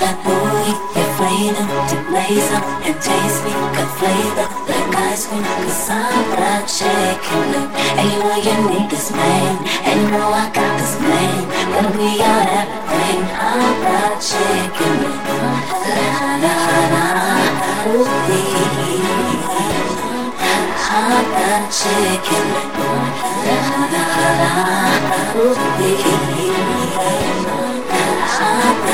that booty, you're freedom to blaze up and taste me. Got flavor like ice cream, cause I'm not shaking up. And you know you need this man, and you know I got this man. When we are everything, I'm not shaking. La la la, I'm not up. La la la, ooh,